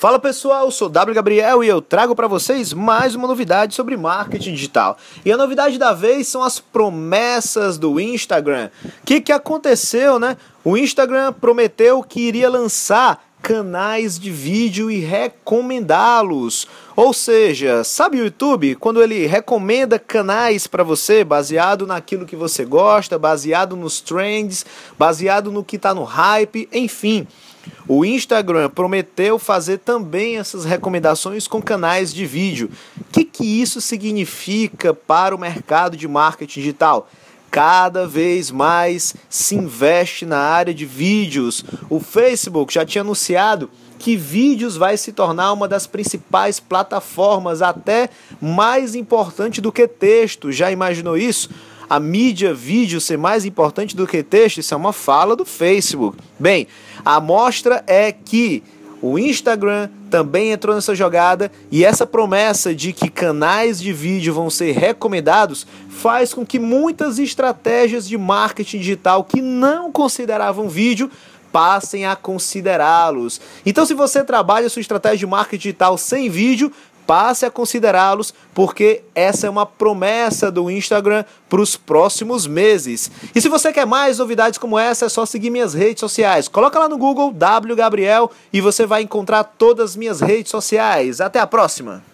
Fala pessoal, sou W Gabriel e eu trago para vocês mais uma novidade sobre marketing digital. E a novidade da vez são as promessas do Instagram. O que, que aconteceu, né? O Instagram prometeu que iria lançar canais de vídeo e recomendá-los. Ou seja, sabe o YouTube quando ele recomenda canais para você baseado naquilo que você gosta, baseado nos trends, baseado no que está no hype, enfim. O Instagram prometeu fazer também essas recomendações com canais de vídeo. O que, que isso significa para o mercado de marketing digital? Cada vez mais se investe na área de vídeos. O Facebook já tinha anunciado que vídeos vai se tornar uma das principais plataformas, até mais importante do que texto. Já imaginou isso? A mídia vídeo ser mais importante do que texto, isso é uma fala do Facebook. Bem, a amostra é que o Instagram também entrou nessa jogada e essa promessa de que canais de vídeo vão ser recomendados faz com que muitas estratégias de marketing digital que não consideravam vídeo passem a considerá-los. Então, se você trabalha sua estratégia de marketing digital sem vídeo, passe a considerá-los, porque essa é uma promessa do Instagram para os próximos meses. E se você quer mais novidades como essa, é só seguir minhas redes sociais. Coloca lá no Google W Gabriel e você vai encontrar todas as minhas redes sociais. Até a próxima!